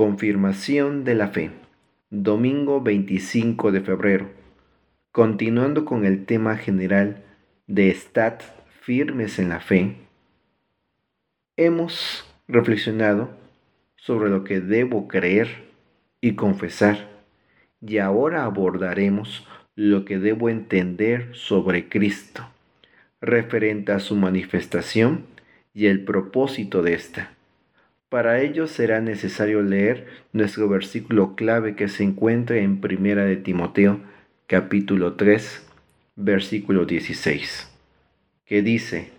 Confirmación de la fe. Domingo 25 de febrero. Continuando con el tema general de estar firmes en la fe, hemos reflexionado sobre lo que debo creer y confesar y ahora abordaremos lo que debo entender sobre Cristo, referente a su manifestación y el propósito de esta. Para ello será necesario leer nuestro versículo clave que se encuentra en Primera de Timoteo, capítulo 3, versículo 16, que dice,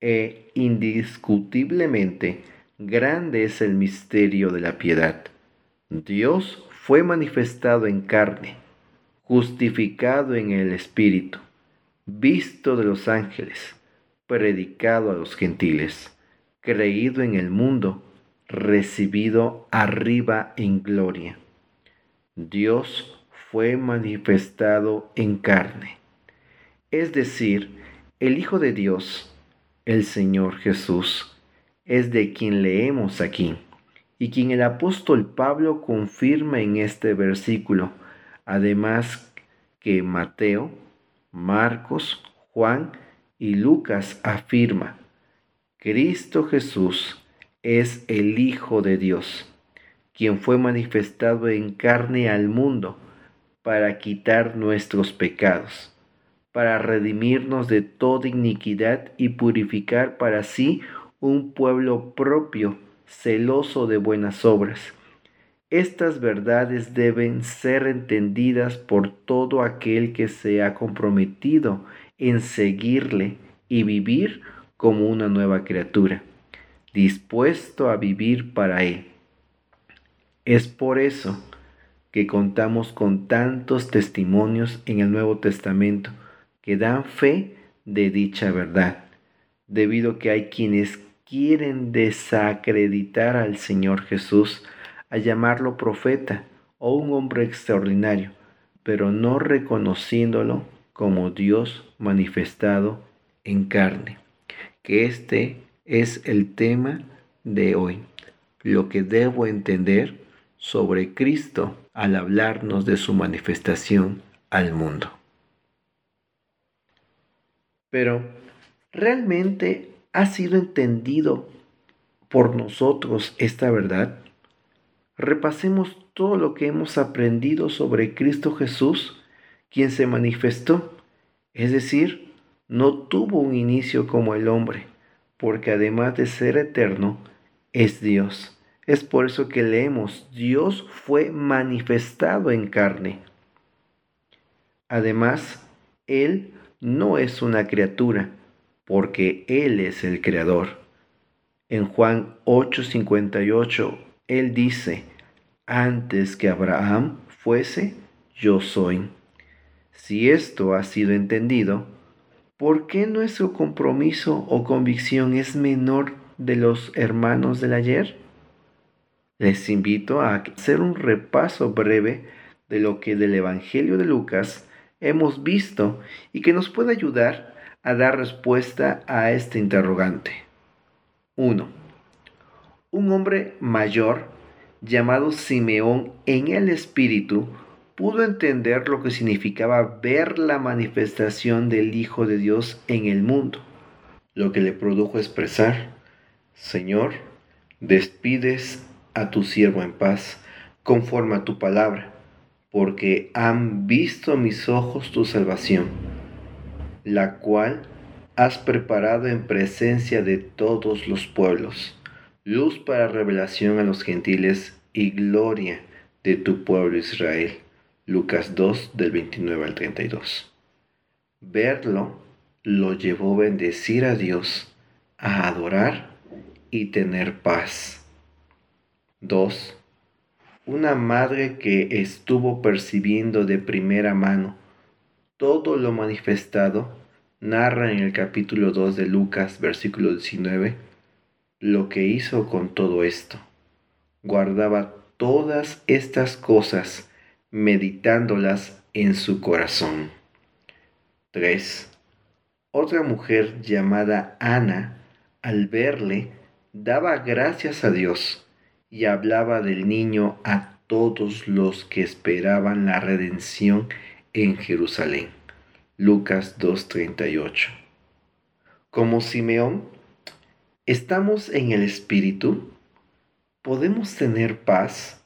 e indiscutiblemente grande es el misterio de la piedad. Dios fue manifestado en carne, justificado en el Espíritu, visto de los ángeles, predicado a los gentiles, creído en el mundo, recibido arriba en gloria. Dios fue manifestado en carne, es decir, el Hijo de Dios, el Señor Jesús, es de quien leemos aquí y quien el apóstol Pablo confirma en este versículo, además que Mateo, Marcos, Juan y Lucas afirma, Cristo Jesús es el Hijo de Dios, quien fue manifestado en carne al mundo para quitar nuestros pecados, para redimirnos de toda iniquidad y purificar para sí un pueblo propio, celoso de buenas obras. Estas verdades deben ser entendidas por todo aquel que se ha comprometido en seguirle y vivir como una nueva criatura dispuesto a vivir para Él. Es por eso que contamos con tantos testimonios en el Nuevo Testamento que dan fe de dicha verdad, debido a que hay quienes quieren desacreditar al Señor Jesús a llamarlo profeta o un hombre extraordinario, pero no reconociéndolo como Dios manifestado en carne, que este es el tema de hoy, lo que debo entender sobre Cristo al hablarnos de su manifestación al mundo. Pero, ¿realmente ha sido entendido por nosotros esta verdad? Repasemos todo lo que hemos aprendido sobre Cristo Jesús, quien se manifestó, es decir, no tuvo un inicio como el hombre porque además de ser eterno, es Dios. Es por eso que leemos, Dios fue manifestado en carne. Además, Él no es una criatura, porque Él es el Creador. En Juan 8:58, Él dice, antes que Abraham fuese, yo soy. Si esto ha sido entendido, ¿por qué nuestro compromiso o convicción es menor de los hermanos del ayer? Les invito a hacer un repaso breve de lo que del Evangelio de Lucas hemos visto y que nos puede ayudar a dar respuesta a este interrogante. 1. Un hombre mayor llamado Simeón en el Espíritu pudo entender lo que significaba ver la manifestación del Hijo de Dios en el mundo, lo que le produjo expresar, Señor, despides a tu siervo en paz, conforme a tu palabra, porque han visto mis ojos tu salvación, la cual has preparado en presencia de todos los pueblos, luz para revelación a los gentiles y gloria de tu pueblo Israel. Lucas 2 del 29 al 32. Verlo lo llevó a bendecir a Dios, a adorar y tener paz. 2. Una madre que estuvo percibiendo de primera mano todo lo manifestado, narra en el capítulo 2 de Lucas, versículo 19, lo que hizo con todo esto. Guardaba todas estas cosas meditándolas en su corazón. 3. Otra mujer llamada Ana, al verle, daba gracias a Dios y hablaba del niño a todos los que esperaban la redención en Jerusalén. Lucas 2.38. Como Simeón, ¿estamos en el Espíritu? ¿Podemos tener paz?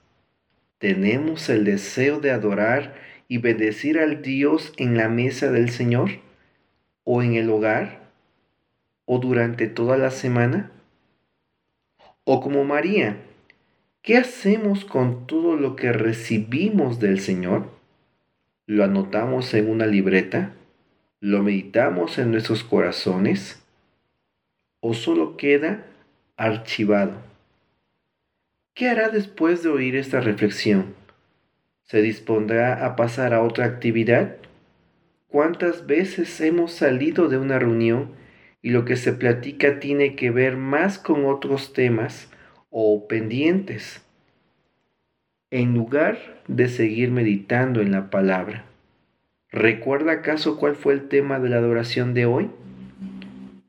¿Tenemos el deseo de adorar y bendecir al Dios en la mesa del Señor? ¿O en el hogar? ¿O durante toda la semana? ¿O como María? ¿Qué hacemos con todo lo que recibimos del Señor? ¿Lo anotamos en una libreta? ¿Lo meditamos en nuestros corazones? ¿O solo queda archivado? ¿Qué hará después de oír esta reflexión? ¿Se dispondrá a pasar a otra actividad? ¿Cuántas veces hemos salido de una reunión y lo que se platica tiene que ver más con otros temas o pendientes? En lugar de seguir meditando en la palabra. ¿Recuerda acaso cuál fue el tema de la adoración de hoy?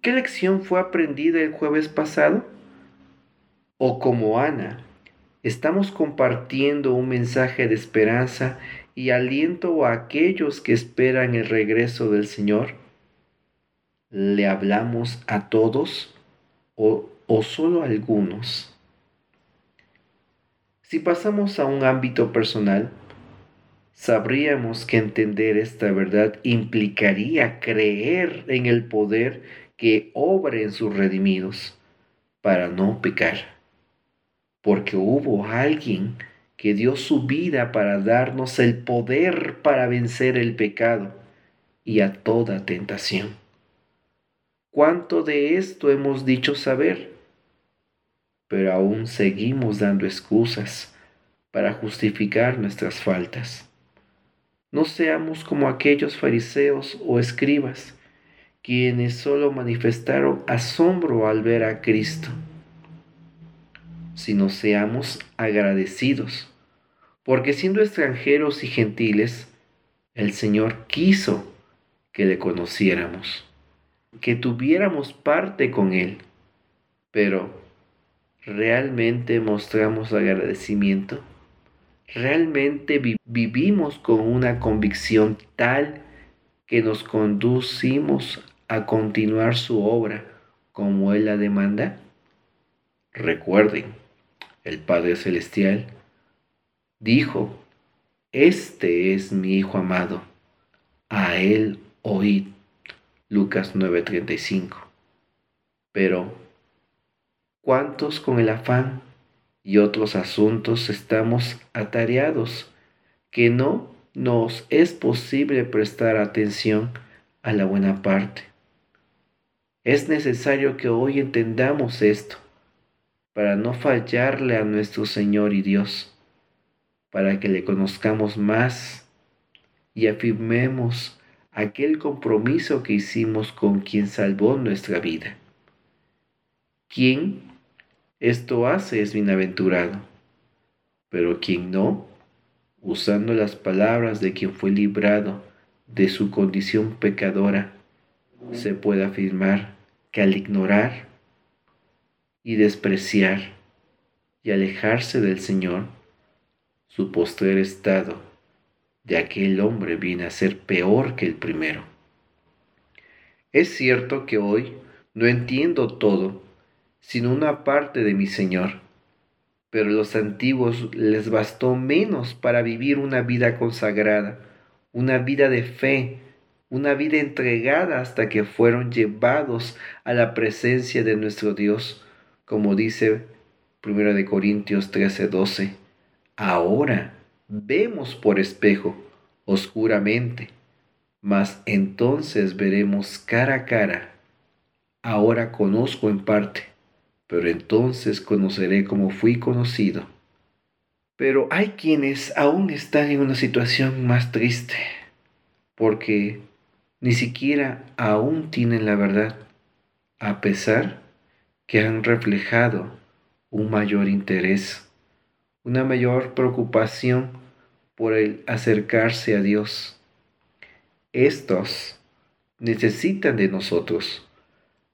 ¿Qué lección fue aprendida el jueves pasado? O como Ana, estamos compartiendo un mensaje de esperanza y aliento a aquellos que esperan el regreso del Señor. ¿Le hablamos a todos o, o solo a algunos? Si pasamos a un ámbito personal, sabríamos que entender esta verdad implicaría creer en el poder que obra en sus redimidos para no pecar. Porque hubo alguien que dio su vida para darnos el poder para vencer el pecado y a toda tentación. ¿Cuánto de esto hemos dicho saber? Pero aún seguimos dando excusas para justificar nuestras faltas. No seamos como aquellos fariseos o escribas, quienes solo manifestaron asombro al ver a Cristo, sino seamos agradecidos, porque siendo extranjeros y gentiles, el Señor quiso que le conociéramos, que tuviéramos parte con Él, pero ¿realmente mostramos agradecimiento? realmente vivimos con una convicción tal que nos conducimos a continuar su obra como Él la demanda? Recuerden, el Padre Celestial dijo, Este es mi Hijo amado, a Él oíd. Lucas 9:35. Pero, ¿cuántos con el afán y otros asuntos estamos atareados que no nos es posible prestar atención a la buena parte. Es necesario que hoy entendamos esto para no fallarle a nuestro Señor y Dios, para que le conozcamos más y afirmemos aquel compromiso que hicimos con quien salvó nuestra vida. ¿Quién esto hace es bienaventurado. Pero quien no, usando las palabras de quien fue librado de su condición pecadora, se puede afirmar que al ignorar y despreciar y alejarse del Señor, su postrer estado de aquel hombre viene a ser peor que el primero. Es cierto que hoy no entiendo todo sino una parte de mi Señor. Pero los antiguos les bastó menos para vivir una vida consagrada, una vida de fe, una vida entregada hasta que fueron llevados a la presencia de nuestro Dios, como dice 1 de Corintios 13:12. Ahora vemos por espejo, oscuramente, mas entonces veremos cara a cara. Ahora conozco en parte pero entonces conoceré como fui conocido. Pero hay quienes aún están en una situación más triste, porque ni siquiera aún tienen la verdad, a pesar que han reflejado un mayor interés, una mayor preocupación por el acercarse a Dios. Estos necesitan de nosotros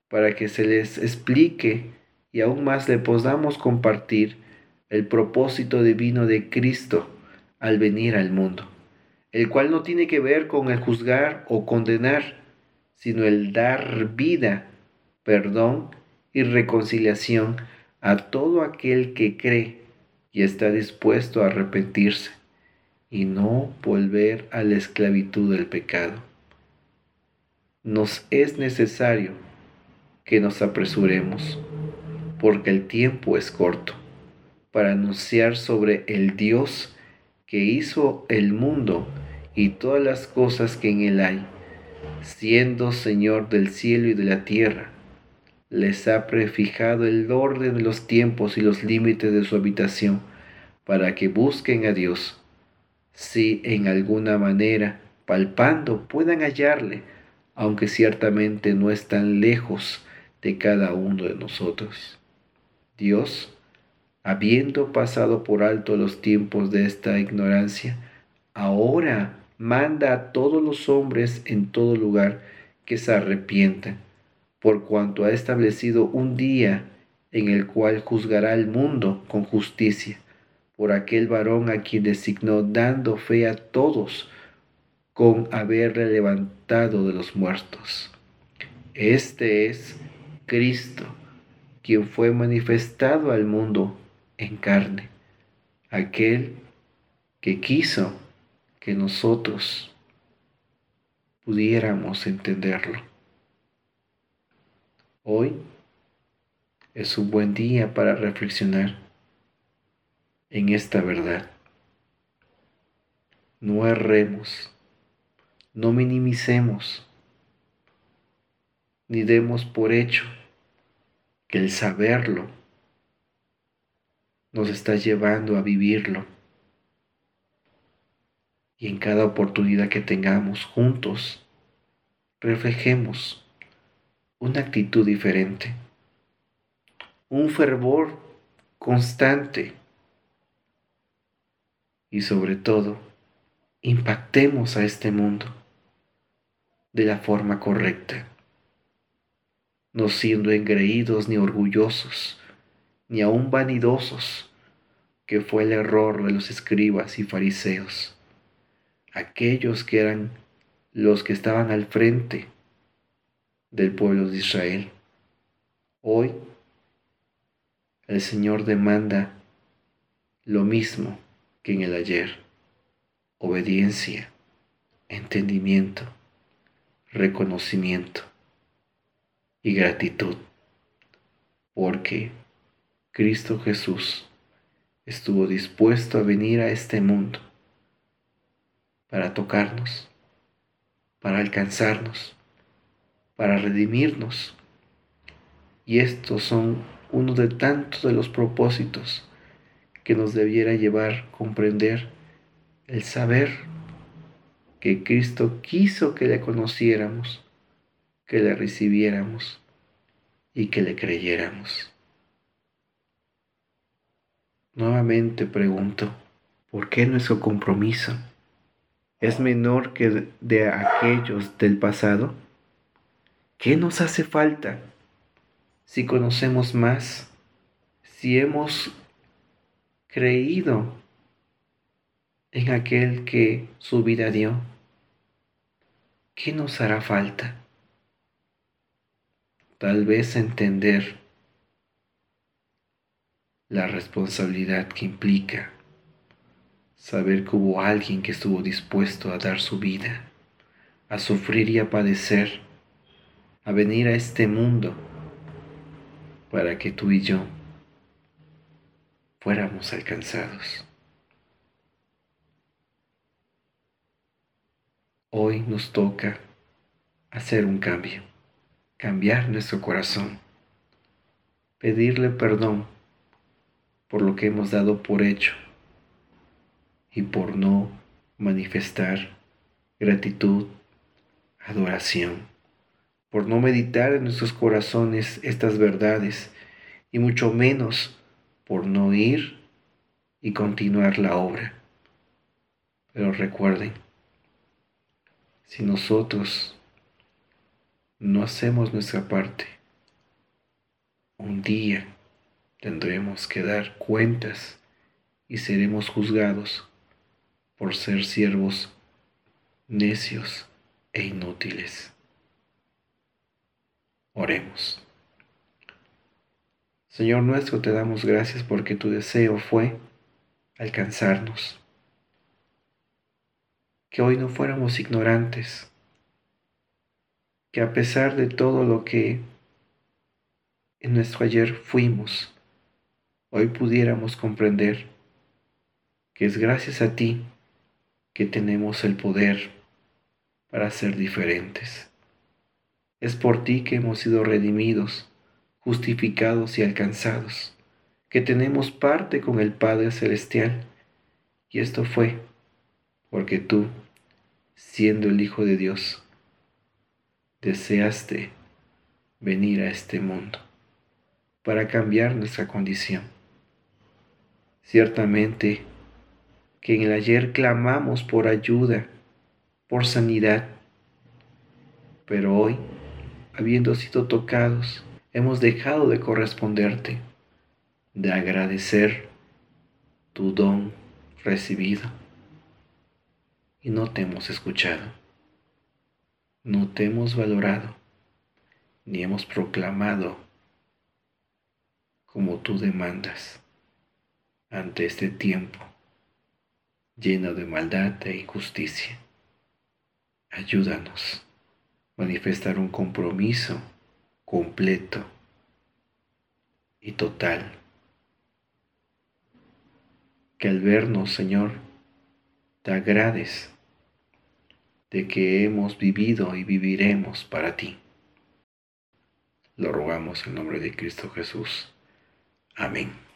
para que se les explique y aún más le podamos compartir el propósito divino de Cristo al venir al mundo, el cual no tiene que ver con el juzgar o condenar, sino el dar vida, perdón y reconciliación a todo aquel que cree y está dispuesto a arrepentirse y no volver a la esclavitud del pecado. Nos es necesario que nos apresuremos, porque el tiempo es corto, para anunciar sobre el Dios que hizo el mundo y todas las cosas que en él hay, siendo Señor del cielo y de la tierra. Les ha prefijado el orden de los tiempos y los límites de su habitación, para que busquen a Dios si en alguna manera, palpando, puedan hallarle, aunque ciertamente no están lejos de cada uno de nosotros. Dios, habiendo pasado por alto los tiempos de esta ignorancia, ahora manda a todos los hombres en todo lugar que se arrepientan, por cuanto ha establecido un día en el cual juzgará al mundo con justicia por aquel varón a quien designó dando fe a todos con haberle levantado de los muertos. Este es Cristo, quien fue manifestado al mundo en carne, aquel que quiso que nosotros pudiéramos entenderlo. Hoy es un buen día para reflexionar en esta verdad. No erremos, no minimicemos, ni demos por hecho que el saberlo nos está llevando a vivirlo. Y en cada oportunidad que tengamos juntos, reflejemos una actitud diferente, un fervor constante y sobre todo impactemos a este mundo de la forma correcta, no siendo engreídos ni orgullosos, ni aun vanidosos, que fue el error de los escribas y fariseos, aquellos que eran los que estaban al frente del pueblo de Israel. Hoy el Señor demanda lo mismo en el ayer. Obediencia, entendimiento, reconocimiento y gratitud. Porque Cristo Jesús estuvo dispuesto a venir a este mundo para tocarnos, para alcanzarnos, para redimirnos. Y estos son uno de tantos de los propósitos que nos debiera llevar a comprender el saber que Cristo quiso que le conociéramos, que le recibiéramos y que le creyéramos. Nuevamente pregunto, ¿por qué nuestro compromiso es menor que de aquellos del pasado? ¿Qué nos hace falta si conocemos más, si hemos creído en aquel que su vida dio, ¿qué nos hará falta? Tal vez entender la responsabilidad que implica saber que hubo alguien que estuvo dispuesto a dar su vida, a sufrir y a padecer, a venir a este mundo para que tú y yo fuéramos alcanzados. Hoy nos toca hacer un cambio, cambiar nuestro corazón, pedirle perdón por lo que hemos dado por hecho y por no manifestar gratitud, adoración, por no meditar en nuestros corazones estas verdades y mucho menos por no ir y continuar la obra. Pero recuerden, si nosotros no hacemos nuestra parte, un día tendremos que dar cuentas y seremos juzgados por ser siervos necios e inútiles. Oremos. Señor nuestro, te damos gracias porque tu deseo fue alcanzarnos. Que hoy no fuéramos ignorantes, que a pesar de todo lo que en nuestro ayer fuimos, hoy pudiéramos comprender que es gracias a ti que tenemos el poder para ser diferentes. Es por ti que hemos sido redimidos, justificados y alcanzados, que tenemos parte con el Padre Celestial. Y esto fue porque tú, siendo el Hijo de Dios, deseaste venir a este mundo para cambiar nuestra condición. Ciertamente que en el ayer clamamos por ayuda, por sanidad, pero hoy, habiendo sido tocados, hemos dejado de corresponderte, de agradecer tu don recibido y no te hemos escuchado, no te hemos valorado, ni hemos proclamado como tú demandas ante este tiempo lleno de maldad e injusticia. Ayúdanos manifestar un compromiso completo y total. Que al vernos, Señor, te agrades de que hemos vivido y viviremos para ti. Lo rogamos en nombre de Cristo Jesús. Amén.